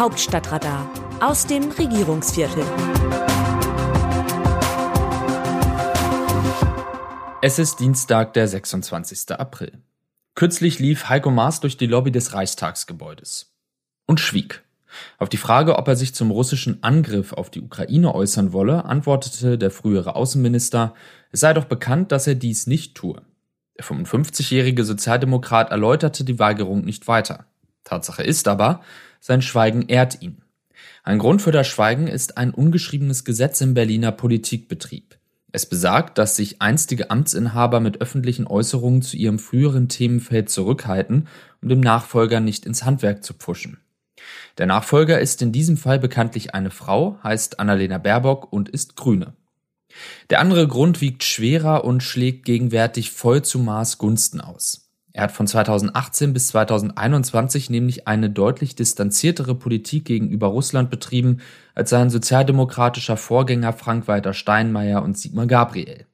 Hauptstadtradar aus dem Regierungsviertel. Es ist Dienstag, der 26. April. Kürzlich lief Heiko Maas durch die Lobby des Reichstagsgebäudes und schwieg. Auf die Frage, ob er sich zum russischen Angriff auf die Ukraine äußern wolle, antwortete der frühere Außenminister, es sei doch bekannt, dass er dies nicht tue. Der 55-jährige Sozialdemokrat erläuterte die Weigerung nicht weiter. Tatsache ist aber, sein Schweigen ehrt ihn. Ein Grund für das Schweigen ist ein ungeschriebenes Gesetz im Berliner Politikbetrieb. Es besagt, dass sich einstige Amtsinhaber mit öffentlichen Äußerungen zu ihrem früheren Themenfeld zurückhalten, um dem Nachfolger nicht ins Handwerk zu pfuschen. Der Nachfolger ist in diesem Fall bekanntlich eine Frau, heißt Annalena Baerbock und ist Grüne. Der andere Grund wiegt schwerer und schlägt gegenwärtig voll zu Maß Gunsten aus. Er hat von 2018 bis 2021 nämlich eine deutlich distanziertere Politik gegenüber Russland betrieben als sein sozialdemokratischer Vorgänger Frank-Walter Steinmeier und Sigmar Gabriel.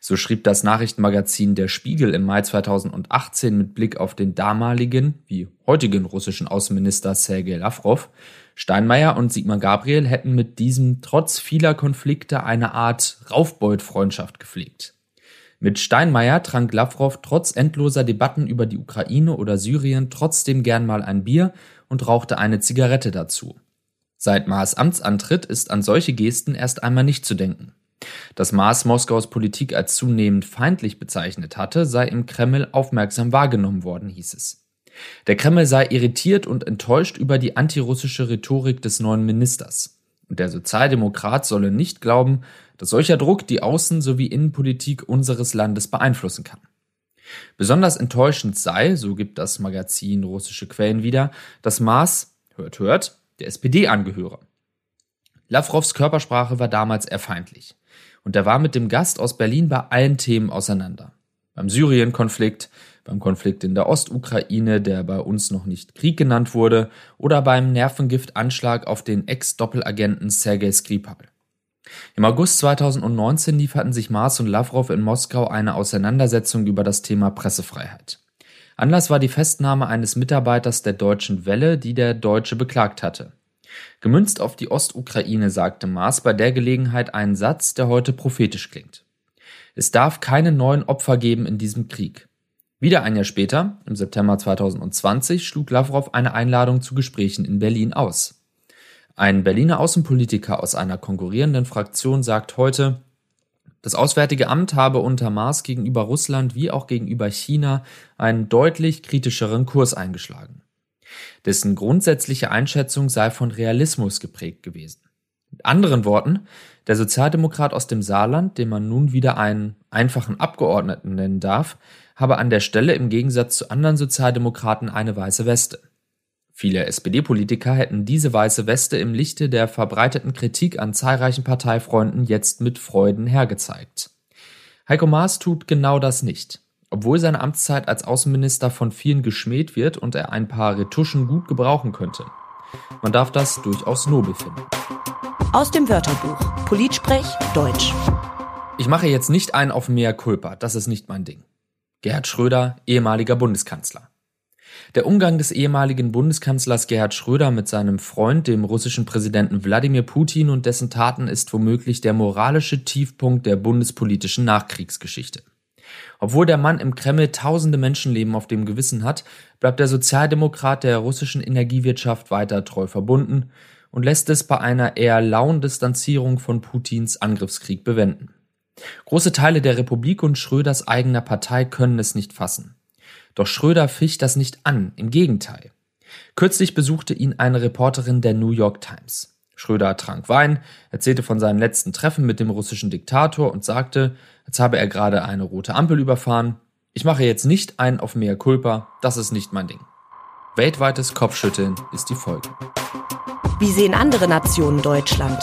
So schrieb das Nachrichtenmagazin Der Spiegel im Mai 2018 mit Blick auf den damaligen, wie heutigen russischen Außenminister Sergei Lavrov, Steinmeier und Sigmar Gabriel hätten mit diesem trotz vieler Konflikte eine Art Raufbeut-Freundschaft gepflegt. Mit Steinmeier trank Lavrov trotz endloser Debatten über die Ukraine oder Syrien trotzdem gern mal ein Bier und rauchte eine Zigarette dazu. Seit Maas Amtsantritt ist an solche Gesten erst einmal nicht zu denken. Dass Maas Moskaus Politik als zunehmend feindlich bezeichnet hatte, sei im Kreml aufmerksam wahrgenommen worden, hieß es. Der Kreml sei irritiert und enttäuscht über die antirussische Rhetorik des neuen Ministers. Und der Sozialdemokrat solle nicht glauben, dass solcher Druck die Außen- sowie Innenpolitik unseres Landes beeinflussen kann. Besonders enttäuschend sei, so gibt das Magazin russische Quellen wieder, dass Maas, hört, hört, der SPD angehöre. Lavrovs Körpersprache war damals eher feindlich. Und er war mit dem Gast aus Berlin bei allen Themen auseinander. Beim Syrien-Konflikt, beim Konflikt in der Ostukraine, der bei uns noch nicht Krieg genannt wurde, oder beim Nervengiftanschlag auf den Ex-Doppelagenten Sergei Skripal. Im August 2019 lieferten sich Maas und Lavrov in Moskau eine Auseinandersetzung über das Thema Pressefreiheit. Anlass war die Festnahme eines Mitarbeiters der Deutschen Welle, die der Deutsche beklagt hatte. Gemünzt auf die Ostukraine sagte Maas bei der Gelegenheit einen Satz, der heute prophetisch klingt. Es darf keine neuen Opfer geben in diesem Krieg. Wieder ein Jahr später, im September 2020, schlug Lavrov eine Einladung zu Gesprächen in Berlin aus. Ein Berliner Außenpolitiker aus einer konkurrierenden Fraktion sagt heute, das Auswärtige Amt habe unter Maß gegenüber Russland wie auch gegenüber China einen deutlich kritischeren Kurs eingeschlagen. Dessen grundsätzliche Einschätzung sei von Realismus geprägt gewesen. Mit anderen Worten, der Sozialdemokrat aus dem Saarland, den man nun wieder einen einfachen Abgeordneten nennen darf, habe an der Stelle im Gegensatz zu anderen Sozialdemokraten eine weiße Weste. Viele SPD-Politiker hätten diese weiße Weste im Lichte der verbreiteten Kritik an zahlreichen Parteifreunden jetzt mit Freuden hergezeigt. Heiko Maas tut genau das nicht. Obwohl seine Amtszeit als Außenminister von vielen geschmäht wird und er ein paar Retuschen gut gebrauchen könnte. Man darf das durchaus nobel finden. Aus dem Wörterbuch Politsprech Deutsch. Ich mache jetzt nicht einen auf Mea Culpa, das ist nicht mein Ding. Gerhard Schröder, ehemaliger Bundeskanzler. Der Umgang des ehemaligen Bundeskanzlers Gerhard Schröder mit seinem Freund, dem russischen Präsidenten Wladimir Putin und dessen Taten ist womöglich der moralische Tiefpunkt der bundespolitischen Nachkriegsgeschichte. Obwohl der Mann im Kreml tausende Menschenleben auf dem Gewissen hat, bleibt der Sozialdemokrat der russischen Energiewirtschaft weiter treu verbunden und lässt es bei einer eher lauen Distanzierung von Putins Angriffskrieg bewenden. Große Teile der Republik und Schröders eigener Partei können es nicht fassen. Doch Schröder ficht das nicht an, im Gegenteil. Kürzlich besuchte ihn eine Reporterin der New York Times. Schröder trank Wein, erzählte von seinen letzten Treffen mit dem russischen Diktator und sagte, als habe er gerade eine rote Ampel überfahren. Ich mache jetzt nicht einen auf mehr Culpa, das ist nicht mein Ding. Weltweites Kopfschütteln ist die Folge. Wie sehen andere Nationen Deutschland?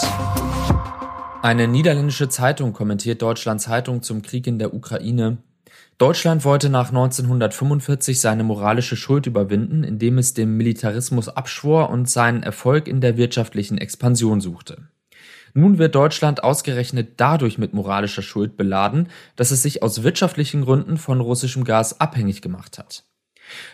Eine niederländische Zeitung kommentiert Deutschlands Haltung zum Krieg in der Ukraine Deutschland wollte nach 1945 seine moralische Schuld überwinden, indem es dem Militarismus abschwor und seinen Erfolg in der wirtschaftlichen Expansion suchte. Nun wird Deutschland ausgerechnet dadurch mit moralischer Schuld beladen, dass es sich aus wirtschaftlichen Gründen von russischem Gas abhängig gemacht hat.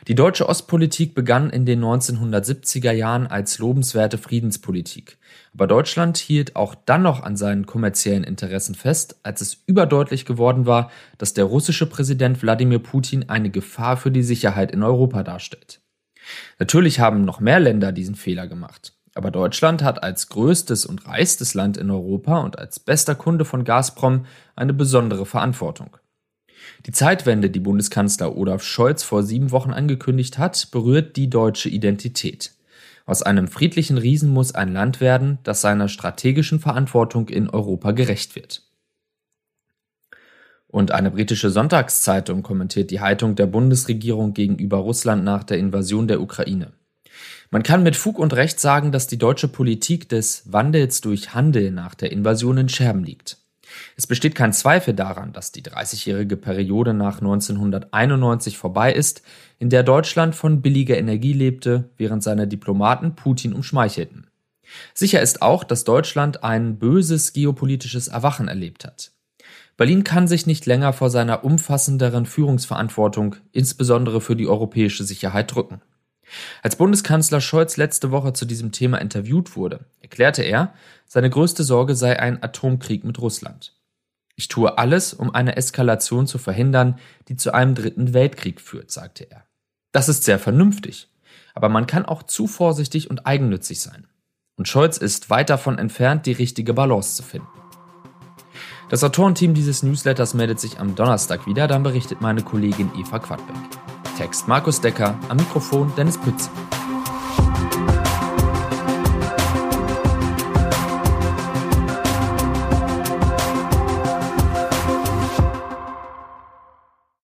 Die deutsche Ostpolitik begann in den 1970er Jahren als lobenswerte Friedenspolitik. Aber Deutschland hielt auch dann noch an seinen kommerziellen Interessen fest, als es überdeutlich geworden war, dass der russische Präsident Wladimir Putin eine Gefahr für die Sicherheit in Europa darstellt. Natürlich haben noch mehr Länder diesen Fehler gemacht. Aber Deutschland hat als größtes und reichstes Land in Europa und als bester Kunde von Gazprom eine besondere Verantwortung. Die Zeitwende, die Bundeskanzler Olaf Scholz vor sieben Wochen angekündigt hat, berührt die deutsche Identität. Aus einem friedlichen Riesen muss ein Land werden, das seiner strategischen Verantwortung in Europa gerecht wird. Und eine britische Sonntagszeitung kommentiert die Haltung der Bundesregierung gegenüber Russland nach der Invasion der Ukraine. Man kann mit Fug und Recht sagen, dass die deutsche Politik des Wandels durch Handel nach der Invasion in Scherben liegt. Es besteht kein Zweifel daran, dass die 30-jährige Periode nach 1991 vorbei ist, in der Deutschland von billiger Energie lebte, während seine Diplomaten Putin umschmeichelten. Sicher ist auch, dass Deutschland ein böses geopolitisches Erwachen erlebt hat. Berlin kann sich nicht länger vor seiner umfassenderen Führungsverantwortung, insbesondere für die europäische Sicherheit, drücken. Als Bundeskanzler Scholz letzte Woche zu diesem Thema interviewt wurde, erklärte er, seine größte Sorge sei ein Atomkrieg mit Russland. Ich tue alles, um eine Eskalation zu verhindern, die zu einem dritten Weltkrieg führt, sagte er. Das ist sehr vernünftig, aber man kann auch zu vorsichtig und eigennützig sein. Und Scholz ist weit davon entfernt, die richtige Balance zu finden. Das Autorenteam dieses Newsletters meldet sich am Donnerstag wieder, dann berichtet meine Kollegin Eva Quadbeck. Text Markus Decker, am Mikrofon Dennis Pütz.